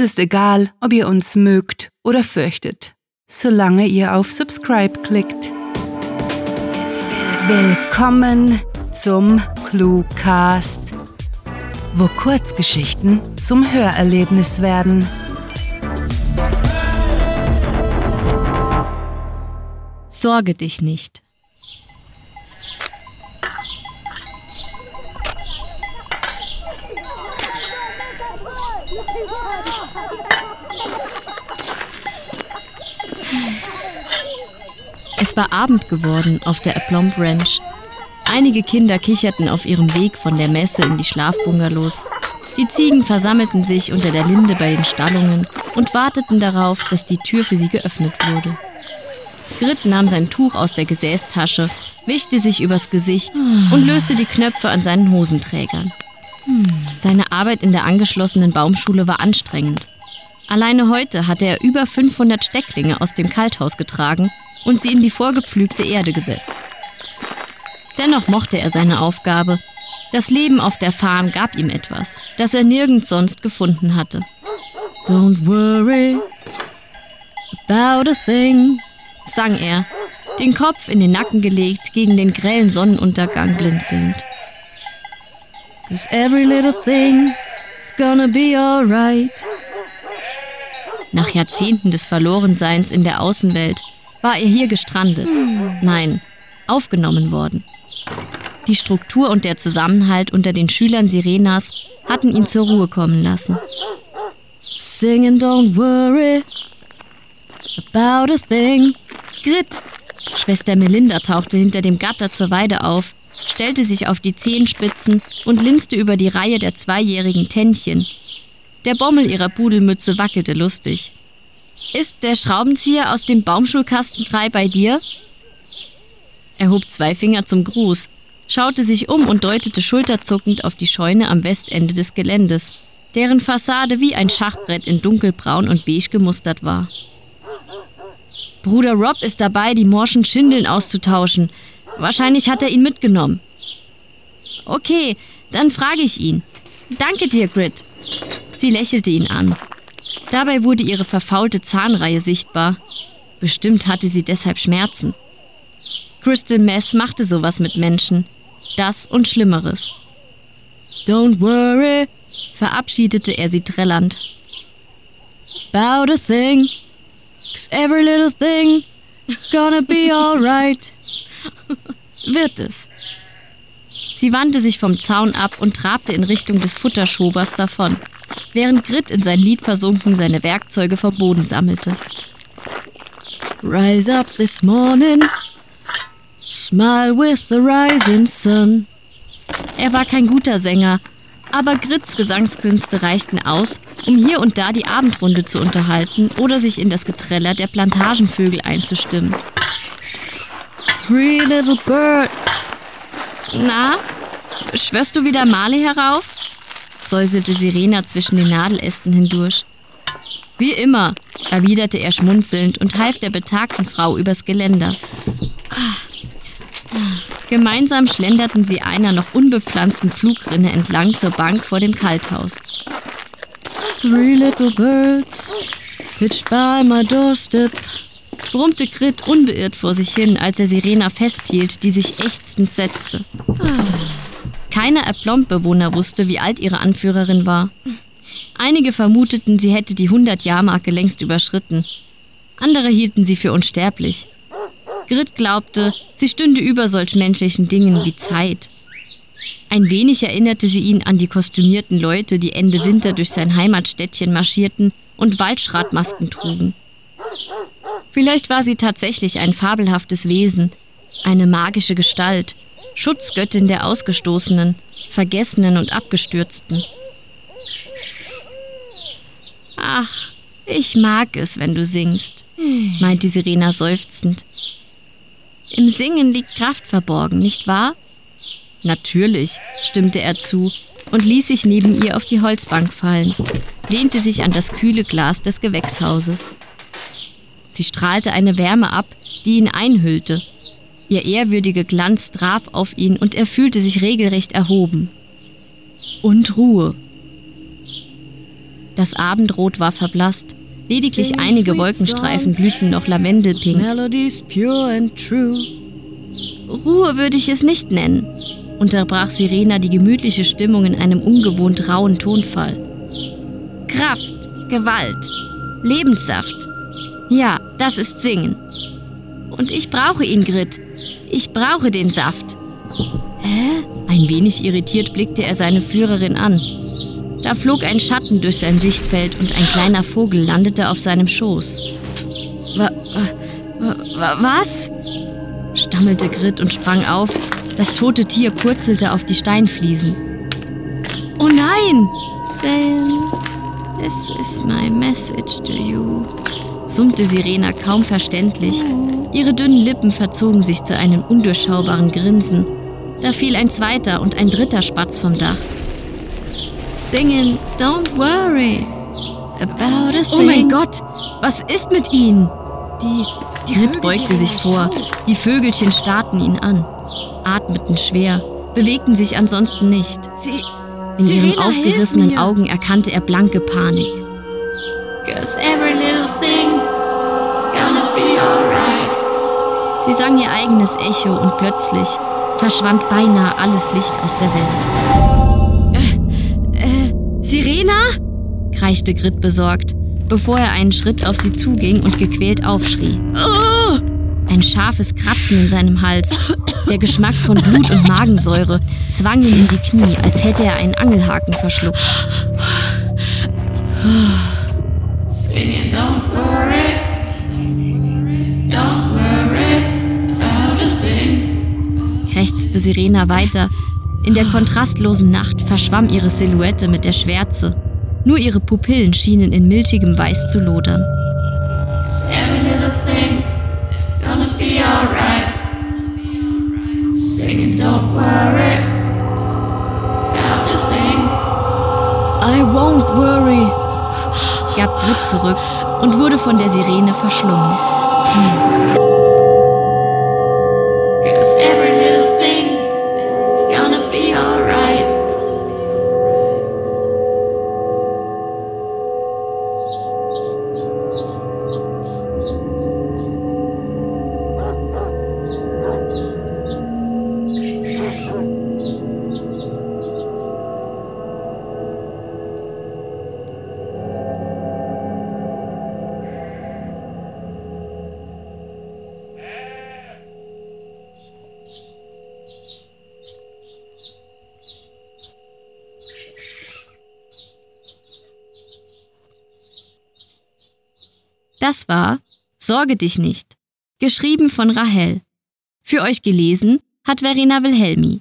Uns ist egal, ob ihr uns mögt oder fürchtet, solange ihr auf Subscribe klickt. Willkommen zum Cluecast, wo Kurzgeschichten zum Hörerlebnis werden. Sorge dich nicht. Es war Abend geworden auf der Aplomb Ranch. Einige Kinder kicherten auf ihrem Weg von der Messe in die Schlafbungalows. Die Ziegen versammelten sich unter der Linde bei den Stallungen und warteten darauf, dass die Tür für sie geöffnet wurde. Grit nahm sein Tuch aus der Gesäßtasche, wischte sich übers Gesicht und löste die Knöpfe an seinen Hosenträgern. Seine Arbeit in der angeschlossenen Baumschule war anstrengend. Alleine heute hatte er über 500 Stecklinge aus dem Kalthaus getragen und sie in die vorgepflügte Erde gesetzt. Dennoch mochte er seine Aufgabe. Das Leben auf der Farm gab ihm etwas, das er nirgends sonst gefunden hatte. Don't worry about a thing, sang er, den Kopf in den Nacken gelegt, gegen den grellen Sonnenuntergang blinzelnd. Cause every little thing is gonna be alright. Nach Jahrzehnten des Verlorenseins in der Außenwelt war er hier gestrandet. Nein, aufgenommen worden. Die Struktur und der Zusammenhalt unter den Schülern Sirenas hatten ihn zur Ruhe kommen lassen. Singing, don't worry about a thing. Grit! Schwester Melinda tauchte hinter dem Gatter zur Weide auf, stellte sich auf die Zehenspitzen und linste über die Reihe der zweijährigen Tännchen. Der Bommel ihrer Pudelmütze wackelte lustig. Ist der Schraubenzieher aus dem Baumschulkasten 3 bei dir? Er hob zwei Finger zum Gruß, schaute sich um und deutete schulterzuckend auf die Scheune am Westende des Geländes, deren Fassade wie ein Schachbrett in dunkelbraun und beige gemustert war. Bruder Rob ist dabei, die morschen Schindeln auszutauschen. Wahrscheinlich hat er ihn mitgenommen. Okay, dann frage ich ihn. Danke dir, Grit. Sie lächelte ihn an. Dabei wurde ihre verfaulte Zahnreihe sichtbar. Bestimmt hatte sie deshalb Schmerzen. Crystal Meth machte sowas mit Menschen. Das und Schlimmeres. Don't worry, verabschiedete er sie trällernd. About a thing, cause every little thing gonna be alright. Wird es. Sie wandte sich vom Zaun ab und trabte in Richtung des Futterschobers davon während Grit in sein Lied versunken seine Werkzeuge vom Boden sammelte. Rise up this morning, smile with the rising sun. Er war kein guter Sänger, aber Grits Gesangskünste reichten aus, um hier und da die Abendrunde zu unterhalten oder sich in das Geträller der Plantagenvögel einzustimmen. Three little birds. Na, schwörst du wieder Male herauf? Säuselte Sirena zwischen den Nadelästen hindurch. Wie immer, erwiderte er schmunzelnd und half der betagten Frau übers Geländer. Gemeinsam schlenderten sie einer noch unbepflanzten Flugrinne entlang zur Bank vor dem Kalthaus. Three little birds pitched by my doorstep, brummte Grit unbeirrt vor sich hin, als er Sirena festhielt, die sich ächzend setzte. Keiner Aplomb-Bewohner wusste, wie alt ihre Anführerin war. Einige vermuteten, sie hätte die 100-Jahr-Marke längst überschritten. Andere hielten sie für unsterblich. Grit glaubte, sie stünde über solch menschlichen Dingen wie Zeit. Ein wenig erinnerte sie ihn an die kostümierten Leute, die Ende Winter durch sein Heimatstädtchen marschierten und Waldschratmasken trugen. Vielleicht war sie tatsächlich ein fabelhaftes Wesen, eine magische Gestalt, Schutzgöttin der Ausgestoßenen, Vergessenen und Abgestürzten. Ach, ich mag es, wenn du singst, meinte Sirena seufzend. Im Singen liegt Kraft verborgen, nicht wahr? Natürlich, stimmte er zu und ließ sich neben ihr auf die Holzbank fallen, lehnte sich an das kühle Glas des Gewächshauses. Sie strahlte eine Wärme ab, die ihn einhüllte Ihr ehrwürdiger Glanz traf auf ihn und er fühlte sich regelrecht erhoben. Und Ruhe. Das Abendrot war verblasst. Lediglich einige Wolkenstreifen glühten noch lavendelpink. Ruhe würde ich es nicht nennen, unterbrach Sirena die gemütliche Stimmung in einem ungewohnt rauen Tonfall. Kraft, Gewalt, Lebenssaft. Ja, das ist Singen. Und ich brauche ihn, Grit. Ich brauche den Saft. Hä? Ein wenig irritiert blickte er seine Führerin an. Da flog ein Schatten durch sein Sichtfeld und ein kleiner Vogel landete auf seinem Schoß. Wa, wa, was? stammelte Grit und sprang auf. Das tote Tier purzelte auf die Steinfliesen. Oh nein! Sam, this is my message to you, summte Sirena kaum verständlich. Ihre dünnen Lippen verzogen sich zu einem undurchschaubaren Grinsen. Da fiel ein zweiter und ein dritter Spatz vom Dach. Singen, don't worry about a thing. Oh mein Gott, was ist mit ihnen? Die, die Grit beugte sich vor. Die Vögelchen starrten ihn an, atmeten schwer, bewegten sich ansonsten nicht. Sie, In Sirena, ihren aufgerissenen Augen erkannte er blanke Panik. Cause every little thing Sie sang ihr eigenes Echo und plötzlich verschwand beinahe alles Licht aus der Welt. Äh, äh, Sirena? kreischte Grit besorgt, bevor er einen Schritt auf sie zuging und gequält aufschrie. Oh! Ein scharfes Kratzen in seinem Hals. Der Geschmack von Blut und Magensäure zwang ihn in die Knie, als hätte er einen Angelhaken verschluckt. Sirena weiter. In der kontrastlosen Nacht verschwamm ihre Silhouette mit der Schwärze. Nur ihre Pupillen schienen in milchigem Weiß zu lodern. Every little thing gonna be alright. Singing, don't worry about a thing. I won't worry, gab Brit zurück und wurde von der Sirene verschlungen. Cause Das war Sorge dich nicht, geschrieben von Rahel. Für euch gelesen hat Verena Wilhelmi.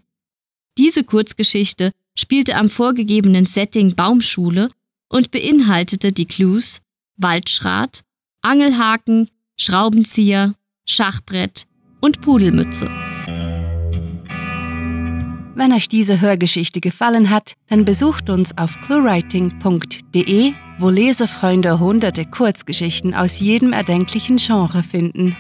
Diese Kurzgeschichte spielte am vorgegebenen Setting Baumschule und beinhaltete die Clues Waldschrat, Angelhaken, Schraubenzieher, Schachbrett und Pudelmütze. Wenn euch diese Hörgeschichte gefallen hat, dann besucht uns auf cluewriting.de, wo Lesefreunde hunderte Kurzgeschichten aus jedem erdenklichen Genre finden.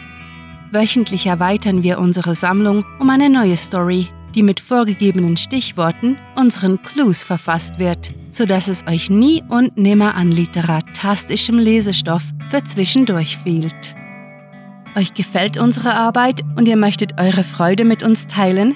Wöchentlich erweitern wir unsere Sammlung um eine neue Story, die mit vorgegebenen Stichworten, unseren Clues verfasst wird, sodass es euch nie und nimmer an literatastischem Lesestoff für zwischendurch fehlt. Euch gefällt unsere Arbeit und ihr möchtet eure Freude mit uns teilen?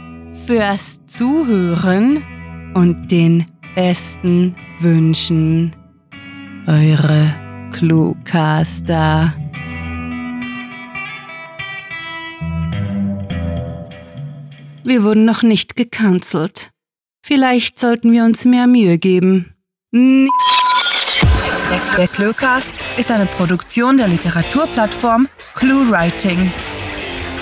fürs Zuhören und den besten Wünschen. Eure Cluecaster. Wir wurden noch nicht gecancelt. Vielleicht sollten wir uns mehr Mühe geben. Der, der Cluecast ist eine Produktion der Literaturplattform ClueWriting.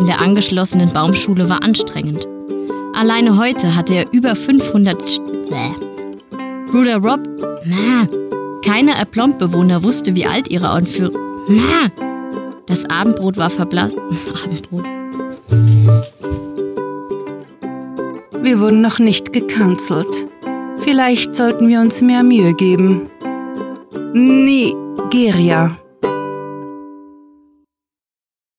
In der angeschlossenen Baumschule war anstrengend. Alleine heute hatte er über 500... St Bäh. Bruder Rob... Ma. Keiner Erplomb-Bewohner wusste, wie alt ihre Anführer... Ma. Das Abendbrot war verblasst... Abendbrot. Wir wurden noch nicht gecancelt. Vielleicht sollten wir uns mehr Mühe geben. Nigeria.